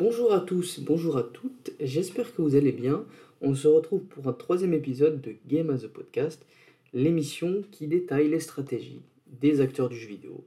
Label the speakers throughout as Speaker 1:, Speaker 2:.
Speaker 1: Bonjour à tous, bonjour à toutes, j'espère que vous allez bien. On se retrouve pour un troisième épisode de Game as a Podcast, l'émission qui détaille les stratégies des acteurs du jeu vidéo.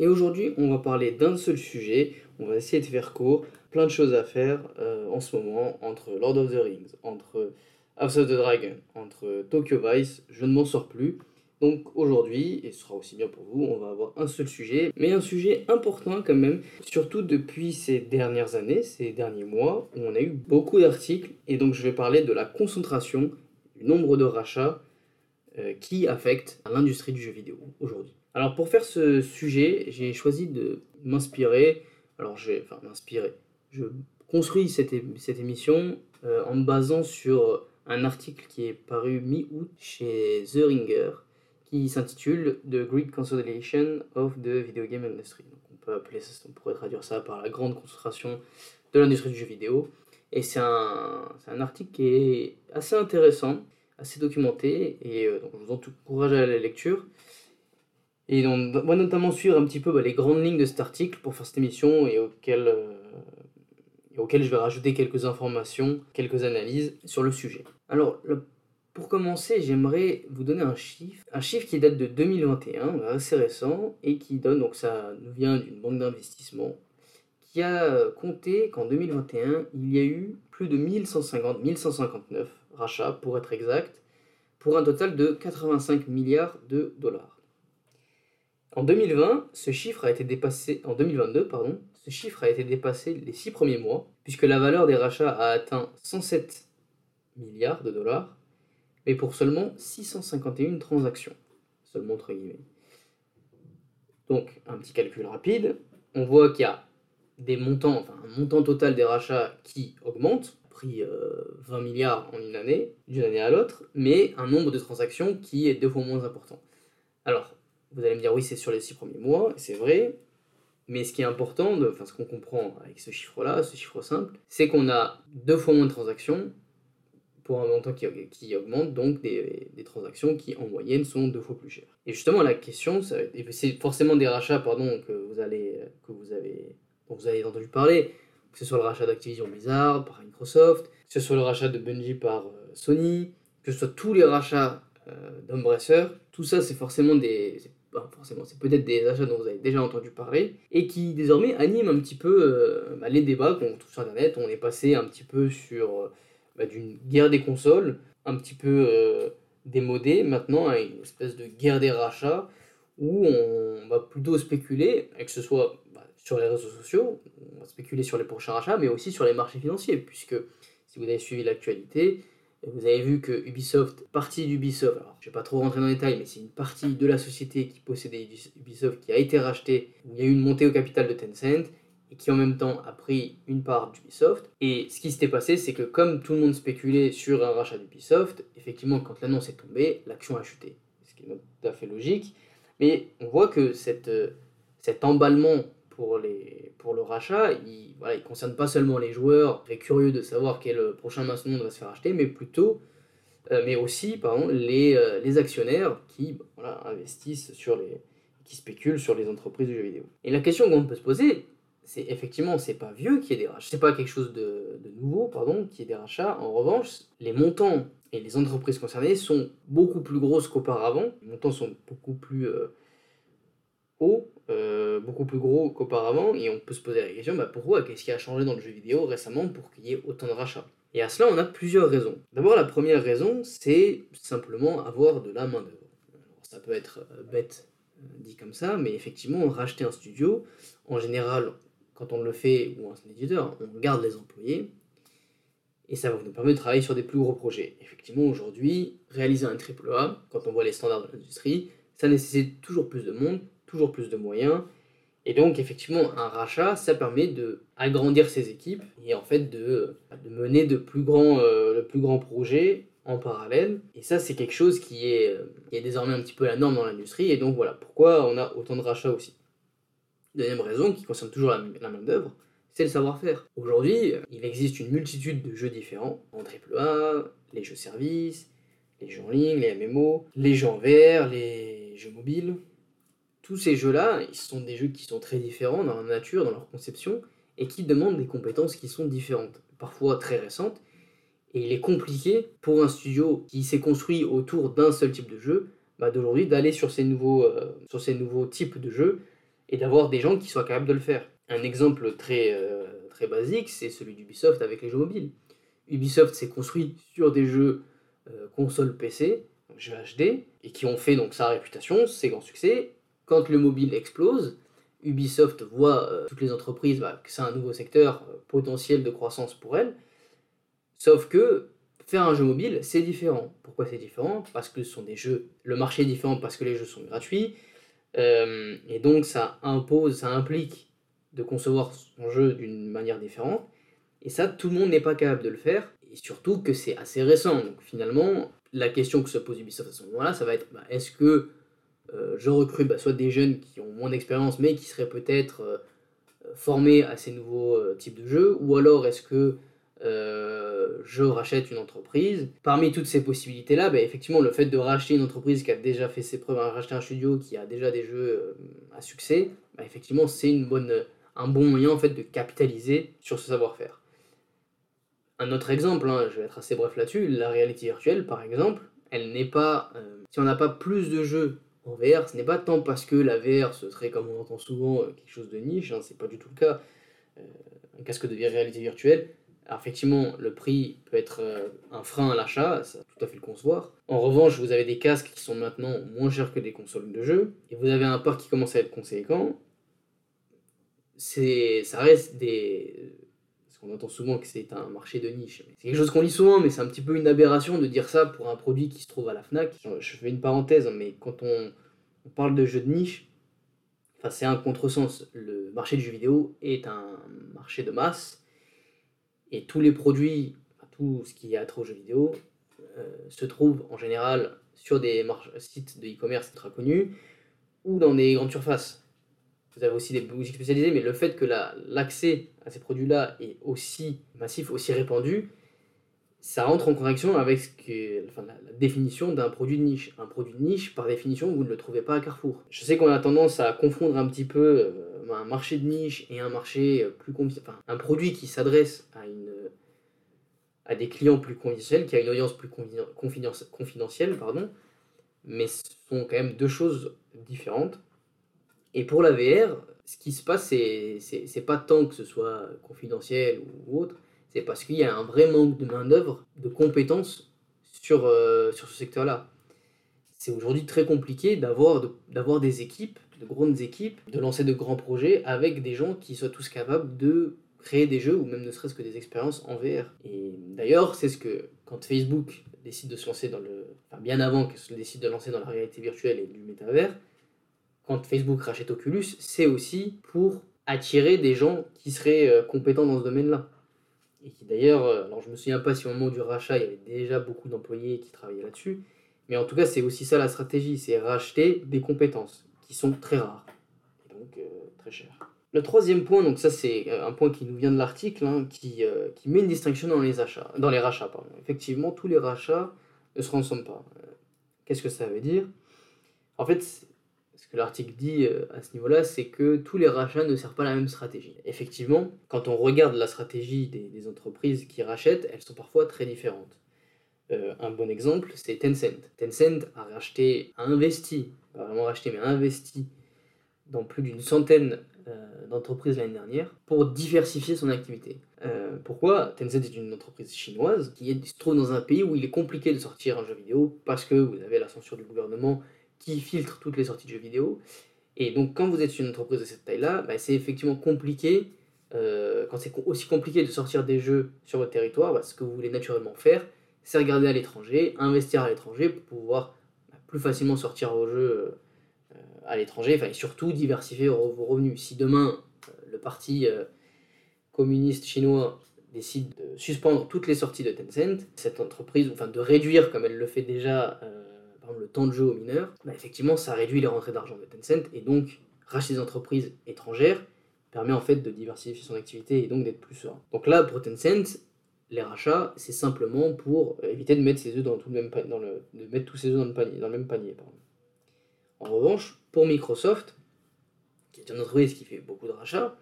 Speaker 1: Et aujourd'hui, on va parler d'un seul sujet, on va essayer de faire court, plein de choses à faire euh, en ce moment entre Lord of the Rings, entre House of the Dragon, entre Tokyo Vice, je ne m'en sors plus. Donc aujourd'hui, et ce sera aussi bien pour vous, on va avoir un seul sujet, mais un sujet important quand même, surtout depuis ces dernières années, ces derniers mois, où on a eu beaucoup d'articles, et donc je vais parler de la concentration, du nombre de rachats euh, qui affectent l'industrie du jeu vidéo aujourd'hui. Alors pour faire ce sujet, j'ai choisi de m'inspirer, alors j'ai, enfin m'inspirer, je construis cette, cette émission euh, en me basant sur un article qui est paru mi-août chez The Ringer, qui s'intitule The Great Consolidation of the Video Game Industry. On peut appeler ça, on pourrait traduire ça par la grande concentration de l'industrie du jeu vidéo. Et c'est un, un, article qui est assez intéressant, assez documenté, et euh, donc je vous encourage à la lecture. Et on va notamment suivre un petit peu bah, les grandes lignes de cet article pour faire cette émission et auquel, euh, auquel je vais rajouter quelques informations, quelques analyses sur le sujet. Alors, pour commencer, j'aimerais vous donner un chiffre, un chiffre qui date de 2021, assez récent, et qui donne, donc ça nous vient d'une banque d'investissement, qui a compté qu'en 2021, il y a eu plus de 1150, 1159 rachats pour être exact, pour un total de 85 milliards de dollars. En 2020, ce chiffre a été dépassé, en 2022, pardon, ce chiffre a été dépassé les six premiers mois, puisque la valeur des rachats a atteint 107 milliards de dollars, mais pour seulement 651 transactions. Seulement entre guillemets. Donc, un petit calcul rapide, on voit qu'il y a des montants, enfin un montant total des rachats qui augmente, pris 20 euh, milliards en une année, d'une année à l'autre, mais un nombre de transactions qui est deux fois moins important. Alors, vous allez me dire, oui, c'est sur les six premiers mois, c'est vrai, mais ce qui est important, enfin ce qu'on comprend avec ce chiffre-là, ce chiffre simple, c'est qu'on a deux fois moins de transactions pour un montant qui, augmente, donc des, des, transactions qui en moyenne sont deux fois plus chères. Et justement, la question, c'est forcément des rachats pardon, que, vous allez, que vous avez, dont vous avez entendu parler, que ce soit le rachat d'Activision Blizzard par Microsoft, que ce soit le rachat de Bungie par euh, Sony, que ce soit tous les rachats euh, tout ça c'est forcément des... forcément, c'est peut-être des achats dont vous avez déjà entendu parler et qui désormais animent un petit peu euh, bah, les débats qu'on trouve sur Internet. On est passé un petit peu sur bah, d'une guerre des consoles, un petit peu euh, démodée, maintenant à une espèce de guerre des rachats, où on va plutôt spéculer, que ce soit bah, sur les réseaux sociaux, on va spéculer sur les prochains rachats, mais aussi sur les marchés financiers, puisque si vous avez suivi l'actualité, vous avez vu que Ubisoft, partie d'Ubisoft, alors je ne vais pas trop rentrer dans les détails, mais c'est une partie de la société qui possédait Ubisoft qui a été rachetée, il y a eu une montée au capital de Tencent, et qui en même temps a pris une part d'Ubisoft. Et ce qui s'était passé, c'est que comme tout le monde spéculait sur un rachat d'Ubisoft, effectivement, quand l'annonce est tombée, l'action a chuté. Ce qui est tout à fait logique. Mais on voit que cette, euh, cet emballement pour, les, pour le rachat, il ne concerne pas seulement les joueurs très curieux de savoir quel prochain maçon va se faire acheter, mais plutôt, euh, mais aussi pardon, les, euh, les actionnaires qui voilà, investissent sur les, qui spéculent sur les entreprises de jeux vidéo. Et la question qu'on peut se poser, c'est effectivement, c'est pas vieux qui est des rachats, c'est pas quelque chose de, nouveau, pardon, qui est des rachats. En revanche, les montants et les entreprises concernées sont beaucoup plus grosses qu'auparavant. Les montants sont beaucoup plus euh, hauts, euh, beaucoup plus gros qu'auparavant, et on peut se poser la question, bah pourquoi, qu'est-ce qui a changé dans le jeu vidéo récemment pour qu'il y ait autant de rachats? Et à cela, on a plusieurs raisons. D'abord, la première raison, c'est simplement avoir de la main-d'œuvre. Ça peut être euh, bête dit comme ça, mais effectivement, racheter un studio, en général, quand on le fait, ou un éditeur, on garde les employés, et ça va nous permettre de travailler sur des plus gros projets. Effectivement, aujourd'hui, réaliser un triple A, quand on voit les standards de l'industrie, ça nécessite toujours plus de monde, toujours plus de moyens, et donc effectivement, un rachat, ça permet de agrandir ses équipes et en fait de, mener de plus grands, euh, le plus grand projet en parallèle. Et ça, c'est quelque chose qui est, qui est désormais un petit peu la norme dans l'industrie, et donc voilà pourquoi on a autant de rachats aussi. Deuxième raison, qui concerne toujours la, main-d'œuvre, c'est le savoir-faire. Aujourd'hui, il existe une multitude de jeux différents, en AAA, les jeux services, les jeux en ligne, les MMO, les jeux en VR, les jeux mobiles. Tous ces jeux-là, ils sont des jeux qui sont très différents dans leur nature, dans leur conception, et qui demandent des compétences qui sont différentes, parfois très récentes. Et il est compliqué pour un studio qui s'est construit autour d'un seul type de jeu, bah, d'aujourd'hui d'aller sur, euh, sur ces nouveaux types de jeux et d'avoir des gens qui soient capables de le faire. Un exemple très, euh, très basique, c'est celui d'Ubisoft avec les jeux mobiles. Ubisoft s'est construit sur des jeux euh, console PC, jeux HD, et qui ont fait donc sa réputation, ses grands succès. Quand le mobile explose, Ubisoft voit euh, toutes les entreprises bah, que c'est un nouveau secteur potentiel de croissance pour elles. Sauf que faire un jeu mobile, c'est différent. Pourquoi c'est différent? Parce que ce sont des jeux. Le marché est différent parce que les jeux sont gratuits. Euh, et donc ça impose, ça implique de concevoir son jeu d'une manière différente. Et ça, tout le monde n'est pas capable de le faire. Et surtout que c'est assez récent. Donc finalement, la question que se pose Ubisoft à ce moment-là, ça va être bah, est-ce que euh, je recrute bah, soit des jeunes qui ont moins d'expérience mais qui seraient peut-être euh, formés à ces nouveaux types de jeux, ou alors est-ce que je rachète une entreprise. Parmi toutes ces possibilités-là, bah, effectivement, le fait de racheter une entreprise qui a déjà fait ses preuves, racheter un studio qui a déjà des jeux à succès, bah, effectivement, c'est un bon moyen en fait, de capitaliser sur ce savoir-faire. Un autre exemple, hein, je vais être assez bref là-dessus, la réalité virtuelle, par exemple, elle n'est pas... si on n'a pas plus de jeux en VR, ce n'est pas tant parce que la VR, ce serait, comme on entend souvent, euh, quelque chose de niche, hein, c'est pas du tout le cas. Euh, un casque de réalité virtuelle, alors effectivement, le prix peut être euh, un frein à l'achat, ça tout à fait le concevoir. En revanche, vous avez des casques qui sont maintenant moins chers que des consoles de jeu, et vous avez un parc qui commence à être conséquent. C'est, ça reste des, parce qu'on entend souvent que c'est un marché de niche. C'est quelque chose qu'on lit souvent, mais c'est un petit peu une aberration de dire ça pour un produit qui se trouve à la FNAC. Je fais une parenthèse, mais quand on, parle de jeux de niche, enfin, c'est un contresens. Le marché du jeu vidéo est un marché de masse, et tous les produits, tout ce qui est attrait aux jeux vidéo, euh, se trouve en général sur des sites de e-commerce très connus ou dans des grandes surfaces. Vous avez aussi des boutiques spécialisées, mais le fait que l'accès à ces produits-là est aussi massif, aussi répandu, ça rentre en correction avec ce que, enfin, la, définition d'un produit de niche. Un produit de niche, par définition, vous ne le trouvez pas à Carrefour. Je sais qu'on a tendance à confondre un petit peu euh, un marché de niche et un marché plus enfin, un produit qui s'adresse à une à des clients plus confidentiels, qui a une audience plus confidentielle, pardon, mais ce sont quand même deux choses différentes. Et pour la VR, ce qui se passe, c'est pas tant que ce soit confidentiel ou autre, c'est parce qu'il y a un vrai manque de main-d'œuvre, de compétences sur, euh, sur ce secteur-là. C'est aujourd'hui très compliqué d'avoir des équipes, de grandes équipes, de lancer de grands projets avec des gens qui soient tous capables de créer des jeux ou même ne serait-ce que des expériences en VR. Et d'ailleurs, c'est ce que quand Facebook décide de se lancer dans le. Enfin, bien avant qu'elle décide de lancer dans la réalité virtuelle et du métavers, quand Facebook rachète Oculus, c'est aussi pour attirer des gens qui seraient euh, compétents dans ce domaine-là. Et qui d'ailleurs, euh, alors je me souviens pas si au moment du rachat, il y avait déjà beaucoup d'employés qui travaillaient là-dessus, mais en tout cas, c'est aussi ça la stratégie, c'est racheter des compétences qui sont très rares, et donc euh, très chères. Le troisième point, donc ça c'est un point qui nous vient de l'article, hein, qui, qui, met une distinction dans les achats, dans les rachats. Pardon. Effectivement, tous les rachats ne se ressemblent pas. Qu'est-ce que ça veut dire? En fait, ce que l'article dit euh, à ce niveau-là, c'est que tous les rachats ne servent pas la même stratégie. Effectivement, quand on regarde la stratégie des, entreprises qui rachètent, elles sont parfois très différentes. Euh, un bon exemple, c'est Tencent. Tencent a racheté, a investi, pas vraiment racheté, mais a investi dans plus d'une centaine euh, d'entreprises l'année dernière pour diversifier son activité. pourquoi? Tencent est une entreprise chinoise qui se trouve dans un pays où il est compliqué de sortir un jeu vidéo parce que vous avez la censure du gouvernement qui filtre toutes les sorties de jeux vidéo. Et donc, quand vous êtes une entreprise de cette taille-là, bah, c'est effectivement compliqué. Euh, quand c'est aussi compliqué de sortir des jeux sur votre territoire, bah, ce que vous voulez naturellement faire, c'est regarder à l'étranger, investir à l'étranger pour pouvoir bah, plus facilement sortir vos jeux euh, à l'étranger, et surtout diversifier vos revenus. Si demain, euh, le parti communiste chinois décide de suspendre toutes les sorties de Tencent, cette entreprise, enfin de réduire comme elle le fait déjà le temps de jeu aux mineurs, bah, effectivement, ça réduit les rentrées d'argent de Tencent et donc racheter des entreprises étrangères permet en fait de diversifier son activité et donc d'être plus serein. Donc là, pour Tencent, les rachats, c'est simplement pour éviter de mettre ses œufs dans tout le même le, de mettre tous ses œufs dans le panier, dans le même panier. En revanche, pour Microsoft, qui est une entreprise qui fait beaucoup de rachats,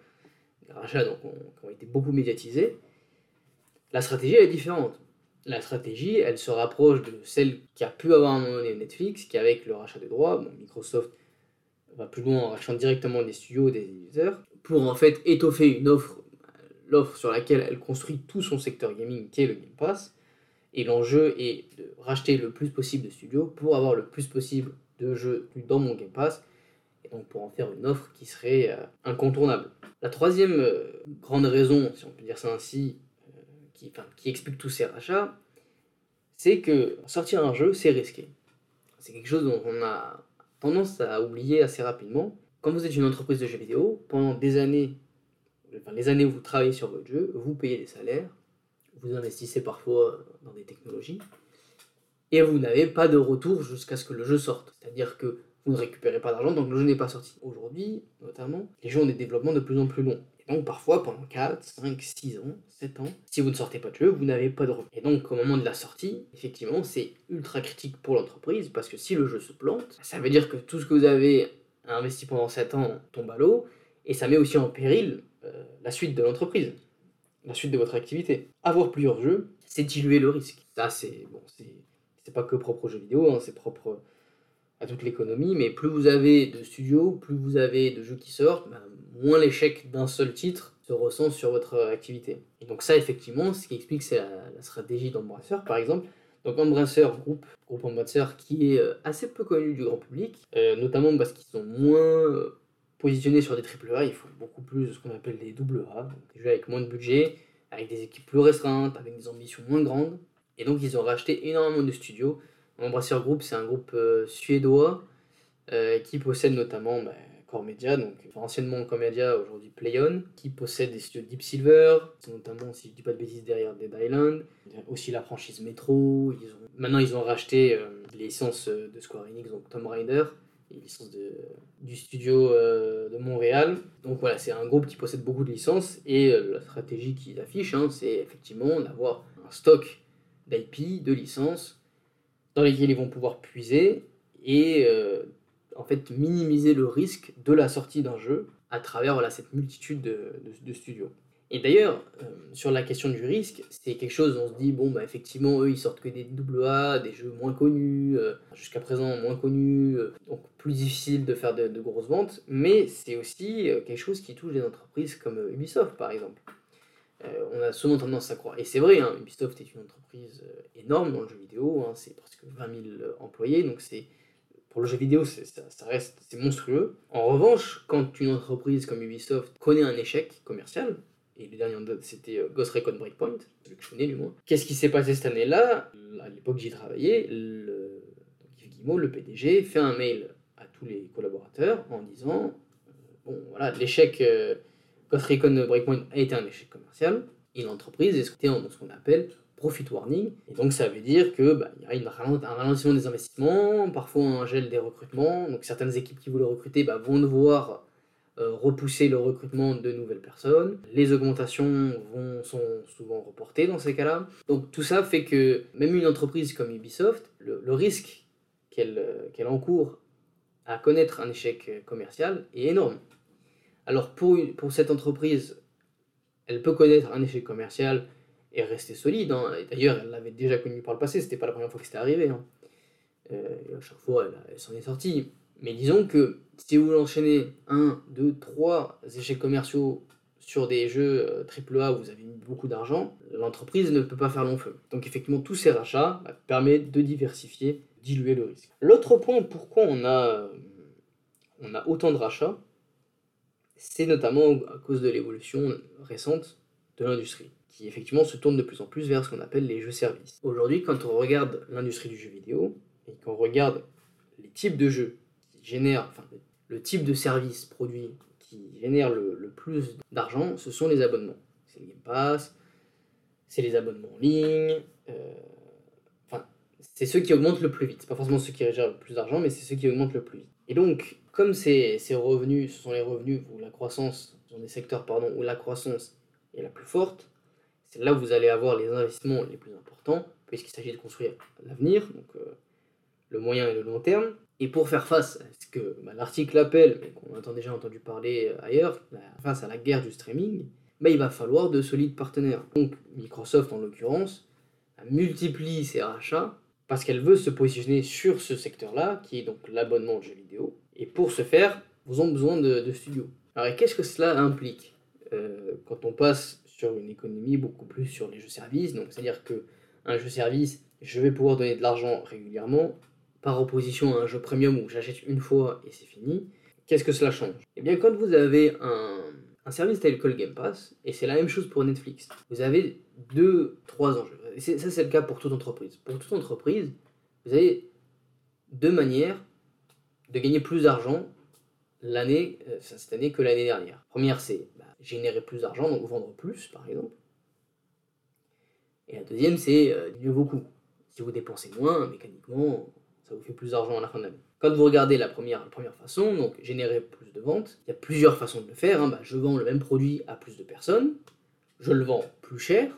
Speaker 1: rachats donc, qui ont été beaucoup médiatisés, la stratégie elle est différente. La stratégie, elle se rapproche de celle qui a pu avoir un moment donné Netflix, qui avec le rachat des droits, Microsoft va plus loin en rachetant directement des studios, des éditeurs, pour en fait étoffer une offre, l'offre sur laquelle elle construit tout son secteur gaming, qui est le Game Pass. Et l'enjeu est de racheter le plus possible de studios pour avoir le plus possible de jeux dans mon Game Pass, et donc pour en faire une offre qui serait euh, incontournable. La troisième euh, grande raison, si on peut dire ça ainsi, qui, qui explique tous ces rachats, c'est que sortir un jeu, c'est risqué. C'est quelque chose dont on a tendance à oublier assez rapidement. Quand vous êtes une entreprise de jeux vidéo, pendant des années, enfin, les années où vous travaillez sur votre jeu, vous payez des salaires, vous investissez parfois dans des technologies, et vous n'avez pas de retour jusqu'à ce que le jeu sorte. C'est-à-dire que vous ne récupérez pas d'argent, donc le jeu n'est pas sorti. Aujourd'hui, notamment, les jeux ont des développements de plus en plus longs. Donc parfois, pendant 4, 5, 6 ans, 7 ans, si vous ne sortez pas de jeu, vous n'avez pas de retour. Et donc au moment de la sortie, effectivement, c'est ultra critique pour l'entreprise, parce que si le jeu se plante, ça veut dire que tout ce que vous avez investi pendant 7 ans tombe à l'eau, et ça met aussi en péril euh, la suite de l'entreprise, la suite de votre activité. Avoir plusieurs jeux, c'est diluer le risque. Ça, c'est bon, c'est pas que propre aux jeux vidéo, hein, c'est propre à toute l'économie, mais plus vous avez de studios, plus vous avez de jeux qui sortent, bah, moins l'échec d'un seul titre se ressent sur votre activité. Et donc ça, effectivement, ce qui explique, c'est la, stratégie d'Embrasseur, par exemple. Donc Embrasseur, groupe, groupe Embrasseur, qui est euh, assez peu connu du grand public, euh, notamment parce qu'ils sont moins euh, positionnés sur des AAA, ils font beaucoup plus de ce qu'on appelle des AA, des jeux avec moins de budget, avec des équipes plus restreintes, avec des ambitions moins grandes. Et donc ils ont racheté énormément de studios Embrasseur Group, c'est un groupe euh, suédois euh, qui possède notamment bah, Core Media, donc anciennement Core Media, aujourd'hui PlayOn, qui possède des studios Deep Silver, notamment, si je dis pas de bêtises, derrière Dead Island, aussi la franchise Metro. Maintenant, ils ont racheté euh, les licences de Square Enix, donc Tomb Raider, les licences du studio de Montréal. Donc voilà, c'est un groupe qui possède beaucoup de licences et la stratégie qu'ils affichent, hein, c'est effectivement d'avoir un stock d'IP, de licences dans lesquels ils vont pouvoir puiser et euh, en fait minimiser le risque de la sortie d'un jeu à travers cette multitude de, studios. Et d'ailleurs, euh, sur la question du risque, c'est quelque chose, on se dit, bon, bah effectivement, eux, ils sortent que des AA, des jeux moins connus, euh, jusqu'à présent moins connus, donc plus difficile de faire de grosses ventes, mais c'est aussi quelque chose qui touche des entreprises comme Ubisoft, par exemple. Euh, on a souvent tendance à croire. Et c'est vrai, hein, Ubisoft est une entreprise euh, énorme dans le jeu vidéo, hein, c'est presque 20 000 euh, employés, donc c'est pour le jeu vidéo, ça, reste c'est monstrueux. En revanche, quand une entreprise comme Ubisoft connaît un échec commercial, et le dernier en date c'était Ghost Recon Breakpoint, celui que je connais du moins, qu'est-ce qui s'est passé cette année-là? À l'époque j'y travaillais, le, Yves le PDG, fait un mail à tous les collaborateurs en disant bon voilà, l'échec. Ghost Recon Breakpoint a été un échec commercial et l'entreprise est dans ce qu'on appelle profit warning. Et donc ça veut dire que bah, y a un ralentissement des investissements, parfois un gel des recrutements. Donc certaines équipes qui voulaient recruter bah, vont devoir euh, repousser le recrutement de nouvelles personnes. Les augmentations sont souvent reportées dans ces cas-là. Donc tout ça fait que même une entreprise comme Ubisoft, le, risque qu'elle qu'elle encourt à connaître un échec commercial est énorme. Alors pour, pour cette entreprise, elle peut connaître un échec commercial et rester solide. Hein. D'ailleurs, elle l'avait déjà connu par le passé, c'était pas la première fois que c'était arrivé. Hein. Euh, à chaque fois, elle, s'en est sortie. Mais disons que si vous enchaînez un, deux, trois échecs commerciaux sur des jeux AAA euh, où vous avez mis beaucoup d'argent, l'entreprise ne peut pas faire long feu. Donc effectivement, tous ces rachats bah, permettent de diversifier, diluer le risque. L'autre point, pourquoi on a, on a autant de rachats, c'est notamment à cause de l'évolution récente de l'industrie, qui effectivement se tourne de plus en plus vers ce qu'on appelle les jeux-services. Aujourd'hui, quand on regarde l'industrie du jeu vidéo, et qu'on regarde les types de jeux qui génèrent, enfin, le type de service produit qui génère le, plus d'argent, ce sont les abonnements. C'est le Game Pass, c'est les abonnements en ligne, euh, c'est ceux qui augmentent le plus vite. C'est pas forcément ceux qui génèrent le plus d'argent, mais c'est ceux qui augmentent le plus vite. Et donc, comme ces, revenus, ce sont les revenus où la croissance, ce sont des secteurs pardon, où la croissance est la plus forte, c'est là où vous allez avoir les investissements les plus importants, puisqu'il s'agit de construire l'avenir, donc euh, le moyen et le long terme. Et pour faire face à ce que bah, l'article appelle, mais qu'on a déjà entendu parler ailleurs, bah, face à la guerre du streaming, bah, il va falloir de solides partenaires. Donc Microsoft en l'occurrence multiplie ses rachats parce qu'elle veut se positionner sur ce secteur-là, qui est donc l'abonnement de jeux vidéo. Et pour ce faire, vous avez besoin de, studios. Alors qu'est-ce que cela implique? Euh, quand on passe sur une économie beaucoup plus sur les jeux-services Donc c'est-à-dire que un jeu-service, je vais pouvoir donner de l'argent régulièrement, par opposition à un jeu premium où j'achète une fois et c'est fini. Qu'est-ce que cela change? Eh bien quand vous avez un service tel que le Game Pass, et c'est la même chose pour Netflix. Vous avez deux, trois enjeux. Ça, c'est le cas pour toute entreprise. Pour toute entreprise, vous avez deux manières de gagner plus d'argent l'année, euh, cette année que l'année dernière. Première, c'est bah, générer plus d'argent, donc vendre plus, par exemple. Et la deuxième, c'est euh, mieux vos coûts. Si vous dépensez moins, mécaniquement, ça vous fait plus d'argent à la fin de l'année. Quand vous regardez la première, première façon, donc générer plus de ventes, il y a plusieurs façons de le faire. Hein. Bah, je vends le même produit à plus de personnes, je le vends plus cher,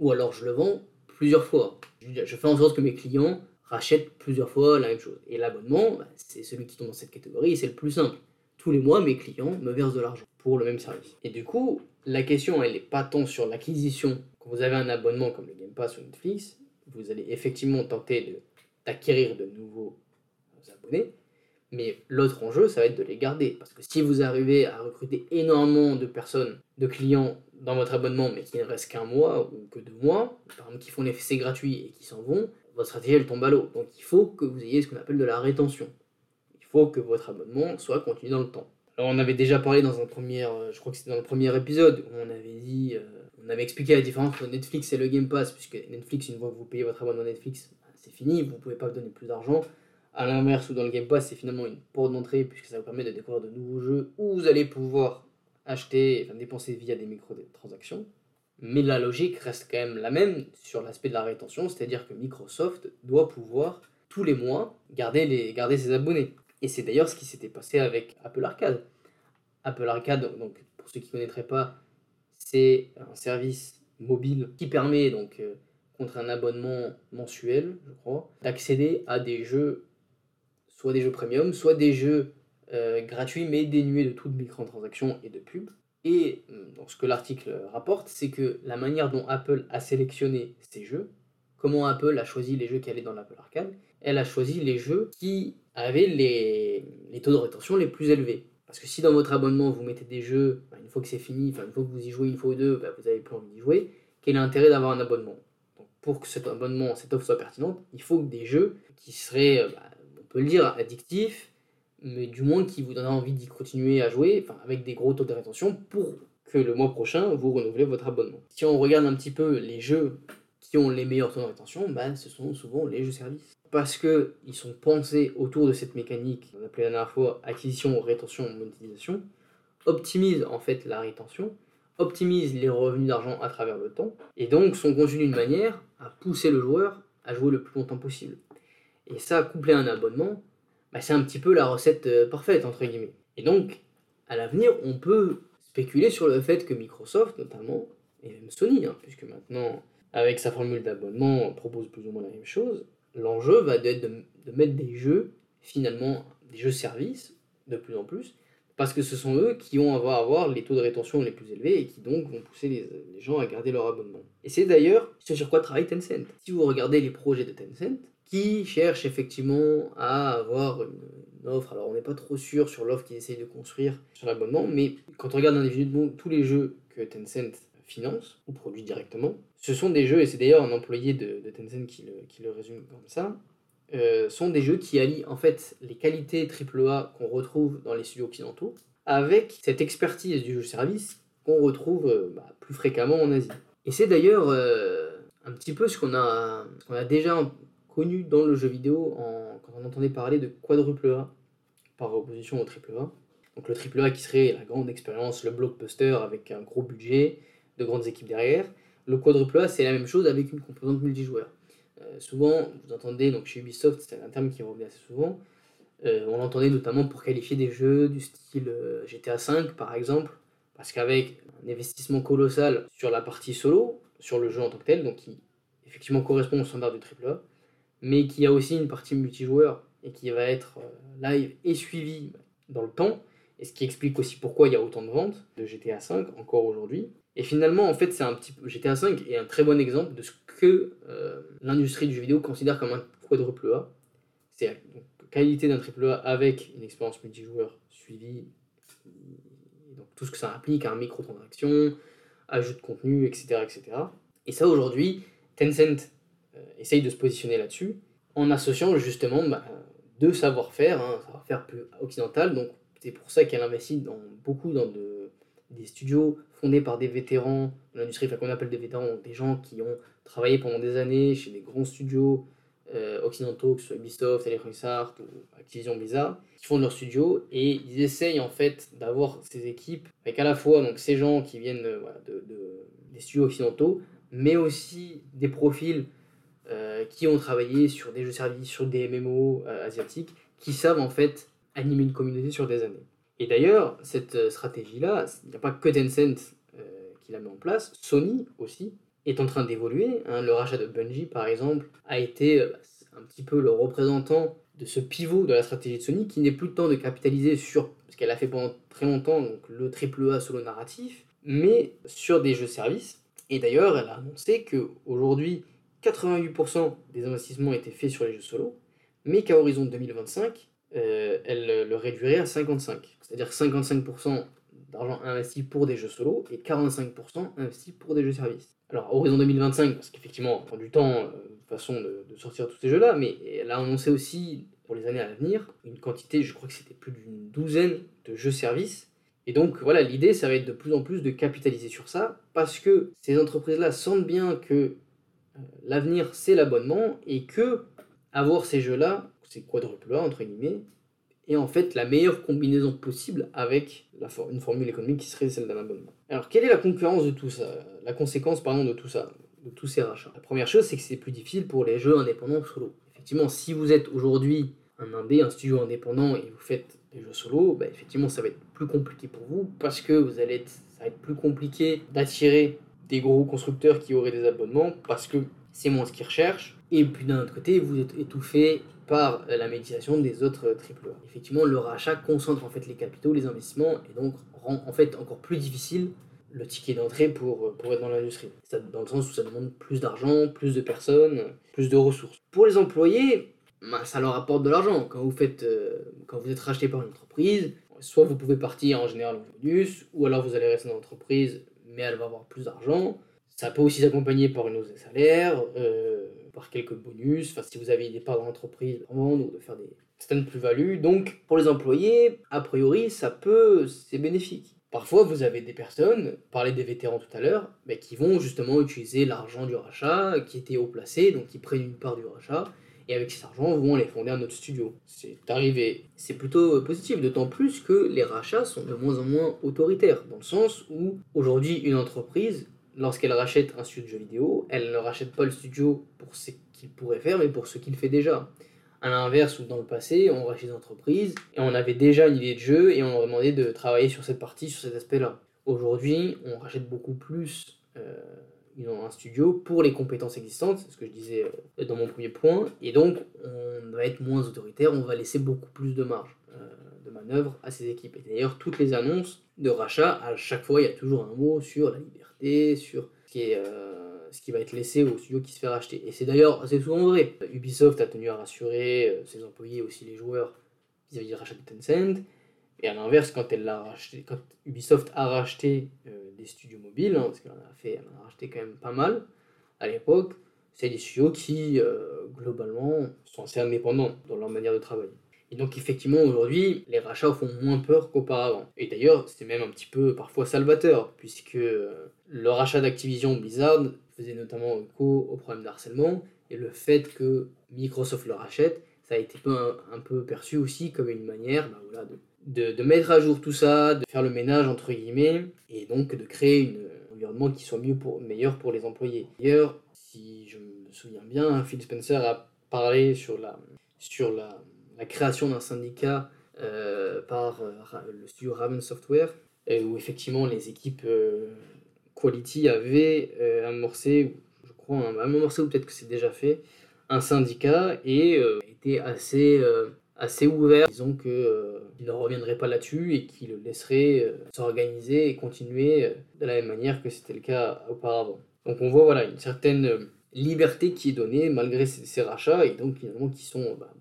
Speaker 1: ou alors je le vends plusieurs fois. Je fais en sorte que mes clients rachètent plusieurs fois la même chose. Et l'abonnement, bah, c'est celui qui tombe dans cette catégorie, c'est le plus simple. Tous les mois, mes clients me versent de l'argent pour le même service. Et du coup, la question, elle n'est pas tant sur l'acquisition. Quand vous avez un abonnement comme le Game Pass ou Netflix, vous allez effectivement tenter d'acquérir de nouveaux abonnés. Mais l'autre enjeu, ça va être de les garder. Parce que si vous arrivez à recruter énormément de personnes, de clients dans votre abonnement, mais qui ne reste qu'un mois ou que deux mois, par exemple qui font l'effet gratuit et qui s'en vont, votre stratégie elle tombe à l'eau. Donc il faut que vous ayez ce qu'on appelle de la rétention. Il faut que votre abonnement soit continu dans le temps. Alors on avait déjà parlé dans un premier, euh, je crois que c'était dans le premier épisode, où on avait dit, euh, on avait expliqué la différence entre Netflix et le Game Pass, puisque Netflix, une fois que vous payez votre abonnement Netflix, bah, c'est fini, vous ne pouvez pas donner plus d'argent. À l'inverse, ou dans le Game Pass, c'est finalement une porte d'entrée puisque ça vous permet de découvrir de nouveaux jeux où vous allez pouvoir acheter, enfin dépenser via des microtransactions. Mais la logique reste quand même la même sur l'aspect de la rétention, c'est-à-dire que Microsoft doit pouvoir tous les mois garder, les, garder ses abonnés. Et c'est d'ailleurs ce qui s'était passé avec Apple Arcade. Apple Arcade, donc pour ceux qui ne connaîtraient pas, c'est un service mobile qui permet donc euh, contre un abonnement mensuel, je crois, d'accéder à des jeux soit des jeux premium, soit des jeux euh, gratuits mais dénués de toute microtransactions et de pub. Et euh, donc, ce que l'article rapporte, c'est que la manière dont Apple a sélectionné ces jeux, comment Apple a choisi les jeux qui allaient dans l'Apple Arcade, elle a choisi les jeux qui avaient les, taux de rétention les plus élevés. Parce que si dans votre abonnement vous mettez des jeux, bah, une fois que c'est fini, une fois que vous y jouez une fois ou deux, bah, vous n'avez plus envie d'y jouer, quel est l'intérêt d'avoir un abonnement? Pour que cet abonnement, cette offre soit pertinente, il faut des jeux qui seraient bah, peut le dire, addictif, mais du moins qui vous donnera envie d'y continuer à jouer, enfin, avec des gros taux de rétention pour que le mois prochain, vous renouvelez votre abonnement. Si on regarde un petit peu les jeux qui ont les meilleurs taux de rétention, ben, ce sont souvent les jeux services. Parce qu'ils sont pensés autour de cette mécanique, on appelait la dernière fois acquisition, rétention, monétisation, optimisent en fait la rétention, optimisent les revenus d'argent à travers le temps, et donc sont conçus d'une manière à pousser le joueur à jouer le plus longtemps possible. Et ça, couplé à un abonnement, bah, c'est un petit peu la recette euh, parfaite, entre guillemets. Et donc, à l'avenir, on peut spéculer sur le fait que Microsoft, notamment, et même Sony, hein, puisque maintenant, avec sa formule d'abonnement, on propose plus ou moins la même chose, l'enjeu va être de, mettre des jeux, finalement, des jeux services, de plus en plus, parce que ce sont eux qui vont avoir, avoir les taux de rétention les plus élevés et qui donc vont pousser les, les gens à garder leur abonnement. Et c'est d'ailleurs ce sur quoi travaille Tencent. Si vous regardez les projets de Tencent, qui cherche effectivement à avoir une, offre. Alors on n'est pas trop sûr sur l'offre qu'ils essayent de construire sur l'abonnement, mais quand on regarde individuellement tous les jeux que Tencent finance ou produit directement, ce sont des jeux, et c'est d'ailleurs un employé de, Tencent qui le, résume comme ça, euh, sont des jeux qui allient en fait les qualités AAA qu'on retrouve dans les studios occidentaux avec cette expertise du jeu service qu'on retrouve euh, bah, plus fréquemment en Asie. Et c'est d'ailleurs euh, un petit peu ce qu'on a, qu'on a déjà connu dans le jeu vidéo quand on entendait parler de quadruple A par opposition au triple A. Donc le triple A qui serait la grande expérience, le blockbuster avec un gros budget, de grandes équipes derrière. Le quadruple A, c'est la même chose avec une composante multijoueur. Euh, souvent, vous entendez, donc chez Ubisoft, c'est un terme qui revient assez souvent, euh, on l'entendait notamment pour qualifier des jeux du style euh, GTA V par exemple, parce qu'avec un investissement colossal sur la partie solo, sur le jeu en tant que tel, donc qui effectivement correspond au standard du AAA, mais qui a aussi une partie multijoueur et qui va être euh, live et suivi dans le temps, et ce qui explique aussi pourquoi il y a autant de ventes de GTA V encore aujourd'hui. Et finalement, en fait, c'est un petit GTA V est un très bon exemple de ce que euh, l'industrie du jeu vidéo considère comme un quadruple A. C'est la qualité d'un triple A avec une expérience multijoueur suivie, donc tout ce que ça implique, un microtransaction, ajout de contenu, etc. etc. Et ça, aujourd'hui, Tencent essaye de se positionner là-dessus en associant justement bah, deux savoir-faire, un savoir-faire plus occidental, donc c'est pour ça qu'elle investit dans, beaucoup dans de, des studios fondés par des vétérans de l'industrie, enfin qu'on appelle des vétérans, des gens qui ont travaillé pendant des années chez des grands studios euh, occidentaux, que ce soit Ubisoft, Electronic Arts ou Activision Blizzard, qui font leurs studios. Et ils essayent en fait d'avoir ces équipes avec à la fois donc, ces gens qui viennent euh, de, des studios occidentaux, mais aussi des profils euh, qui ont travaillé sur des jeux services, sur des MMO asiatiques, qui savent en fait animer une communauté sur des années. Et d'ailleurs, cette euh, stratégie-là, il n'y a pas que Tencent euh, qui la met en place, Sony aussi est en train d'évoluer. Hein. Le rachat de Bungie, par exemple, a été euh, un petit peu le représentant de ce pivot de la stratégie de Sony qui n'est plus le temps de capitaliser sur ce qu'elle a fait pendant très longtemps, donc le AAA solo narratif, mais sur des jeux services. Et d'ailleurs, elle a annoncé qu'aujourd'hui, 88% des investissements étaient faits sur les jeux solo, mais qu'à horizon 2025, euh, elle le réduirait à 55. C'est-à-dire 55% d'argent investi pour des jeux solo et 45% investi pour des jeux services. Alors, horizon 2025, parce qu'effectivement, on prend du temps, euh, façon de, sortir tous ces jeux-là, mais elle a annoncé aussi, pour les années à venir, une quantité, je crois que c'était plus d'une douzaine de jeux-services. Et donc, voilà, l'idée, ça va être de plus en plus de capitaliser sur ça, parce que ces entreprises-là sentent bien que l'avenir, c'est l'abonnement, et que avoir ces jeux-là c'est quadruple A, entre guillemets, et en fait la meilleure combinaison possible avec une formule économique qui serait celle d'un abonnement. Alors, quelle est la concurrence de tout ça? La conséquence, pardon, de tout ça, de tous ces rachats? La première chose, c'est que c'est plus difficile pour les jeux indépendants solo. Effectivement, si vous êtes aujourd'hui un indé, un studio indépendant et vous faites des jeux solo, bah, effectivement, ça va être plus compliqué pour vous parce que vous allez être, ça va être plus compliqué d'attirer des gros constructeurs qui auraient des abonnements parce que c'est moins ce qu'ils recherchent. Et puis d'un autre côté, vous êtes étouffé par la médiation des autres AAA. Effectivement, le rachat concentre en fait les capitaux, les investissements, et donc rend en fait encore plus difficile le ticket d'entrée pour, pour être dans l'industrie. Dans le sens où ça demande plus d'argent, plus de personnes, plus de ressources. Pour les employés, bah, ça leur apporte de l'argent. Quand vous faites, euh, quand vous êtes racheté par une entreprise, soit vous pouvez partir en général en bonus, ou alors vous allez rester dans l'entreprise, mais elle va avoir plus d'argent. Ça peut aussi s'accompagner par une hausse des salaires, euh, par quelques bonus, enfin si vous avez des parts dans l'entreprise, ou de faire des certaines plus-values. Donc pour les employés, a priori, ça peut, c'est bénéfique. Parfois, vous avez des personnes, parler des vétérans tout à l'heure, mais qui vont justement utiliser l'argent du rachat, qui était haut placé, donc qui prennent une part du rachat, et avec cet argent, vont aller fonder un autre studio. C'est arrivé. C'est plutôt positif, d'autant plus que les rachats sont de moins en moins autoritaires, dans le sens où aujourd'hui, une entreprise lorsqu'elle rachète un studio vidéo, elle ne rachète pas le studio pour ce qu'il pourrait faire, mais pour ce qu'il fait déjà. À l'inverse, où dans le passé, on rachète une entreprise et on avait déjà une idée de jeu et on leur demandait de travailler sur cette partie, sur cet aspect-là. Aujourd'hui, on rachète beaucoup plus euh, un studio pour les compétences existantes, c'est ce que je disais euh, dans mon premier point, et donc on va être moins autoritaire, on va laisser beaucoup plus de marge. Euh, de manœuvre à ces équipes. Et d'ailleurs, toutes les annonces de rachat, à chaque fois, il y a toujours un mot sur la liberté, sur ce qui, est, euh, ce qui va être laissé au studio qui se fait racheter. Et c'est d'ailleurs assez souvent vrai. Ubisoft a tenu à rassurer ses employés, aussi les joueurs, vis-à-vis du rachat de Tencent. Et à l'inverse, quand, elle l'a racheté, quand Ubisoft a racheté euh, des studios mobiles, hein, parce qu'elle en a en a racheté quand même pas mal à l'époque, c'est des studios qui, globalement, sont assez indépendants dans leur manière de travailler. Et donc effectivement aujourd'hui, les rachats font moins peur qu'auparavant. Et d'ailleurs, c'est même un petit peu parfois salvateur, puisque euh, le rachat d'Activision Blizzard faisait notamment écho au problème d'harcèlement, et le fait que Microsoft le rachète, ça a été un, peu perçu aussi comme une manière bah voilà, de, de, mettre à jour tout ça, de faire le ménage entre guillemets, et donc de créer un environnement qui soit mieux pour, meilleur pour les employés. D'ailleurs, si je me souviens bien, Phil Spencer a parlé sur la, sur la la création d'un syndicat euh, par euh, le studio Raven Software, euh, où effectivement les équipes Quality avaient amorcé, je crois, un, amorcé ou peut-être que c'est déjà fait, un syndicat et euh, était assez, euh, assez ouvert, disons qu'il euh, ne reviendrait pas là-dessus et qu'il le laisserait s'organiser et continuer de la même manière que c'était le cas auparavant. Donc on voit voilà, une certaine liberté qui est donnée malgré ces, rachats et donc finalement qui sont bah,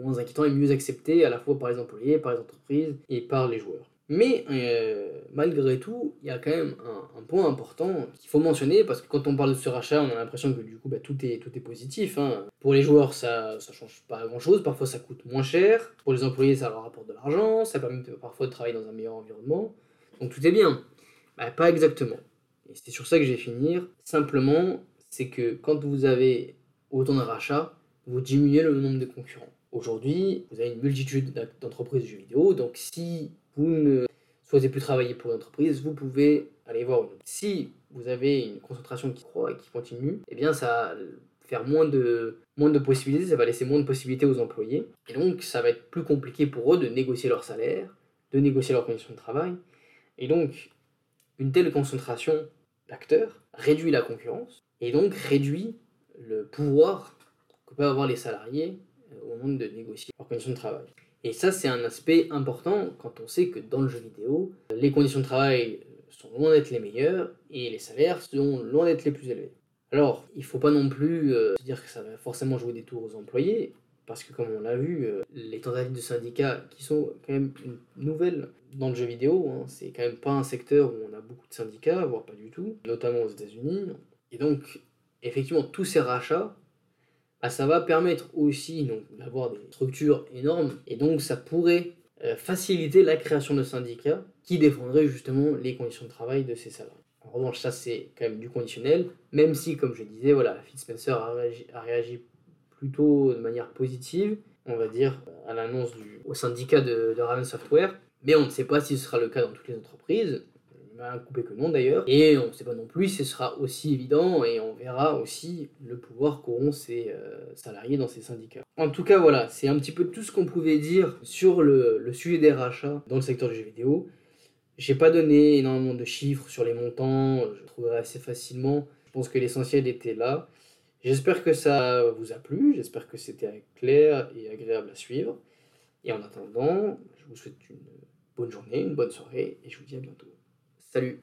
Speaker 1: moins inquiétants et mieux acceptés à la fois par les employés, par les entreprises et par les joueurs. Mais euh, malgré tout, il y a quand même un, point important qu'il faut mentionner parce que quand on parle de ce rachat, on a l'impression que du coup bah, tout, est, tout est positif. Hein. Pour les joueurs, ça ne change pas grand chose. Parfois, ça coûte moins cher. Pour les employés, ça leur rapporte de l'argent. Ça permet parfois de travailler dans un meilleur environnement. Donc tout est bien. Bah, pas exactement. Et c'est sur ça que je vais finir. Simplement, c'est que quand vous avez autant de rachats, vous diminuez le nombre de concurrents. Aujourd'hui, vous avez une multitude d'entreprises de jeux vidéo, donc si vous ne souhaitez plus travailler pour une entreprise, vous pouvez aller voir une. Si vous avez une concentration qui croît et qui continue, eh bien ça va faire moins de, moins de possibilités, ça va laisser moins de possibilités aux employés, et donc ça va être plus compliqué pour eux de négocier leur salaire, de négocier leurs conditions de travail, et donc une telle concentration d'acteurs réduit la concurrence, et donc réduit le pouvoir que peuvent avoir les salariés euh, au moment de négocier leurs conditions de travail. Et ça, c'est un aspect important quand on sait que dans le jeu vidéo, les conditions de travail sont loin d'être les meilleures et les salaires sont loin d'être les plus élevés. Alors, il ne faut pas non plus euh, se dire que ça va forcément jouer des tours aux employés, parce que comme on l'a vu, euh, les tentatives de syndicats qui sont quand même une nouvelle dans le jeu vidéo, hein, c'est quand même pas un secteur où on a beaucoup de syndicats, voire pas du tout, notamment aux États-Unis. Et donc, effectivement, tous ces rachats, bah, ça va permettre aussi d'avoir des structures énormes, et donc ça pourrait euh, faciliter la création de syndicats qui défendraient justement les conditions de travail de ces salariés. En revanche, ça c'est quand même du conditionnel, même si, comme je disais, voilà, Phil Spencer a réagi, plutôt de manière positive, on va dire, à l'annonce du au syndicat de, de Raven Software, mais on ne sait pas si ce sera le cas dans toutes les entreprises coupé que non d'ailleurs. Et on ne sait pas non plus si ce sera aussi évident et on verra aussi le pouvoir qu'auront ces euh, salariés dans ces syndicats. En tout cas, voilà, c'est un petit peu tout ce qu'on pouvait dire sur le, le, sujet des rachats dans le secteur du jeu vidéo. J'ai pas donné énormément de chiffres sur les montants, je trouverai assez facilement. Je pense que l'essentiel était là. J'espère que ça vous a plu, j'espère que c'était clair et agréable à suivre. Et en attendant, je vous souhaite une bonne journée, une bonne soirée et je vous dis à bientôt. Salut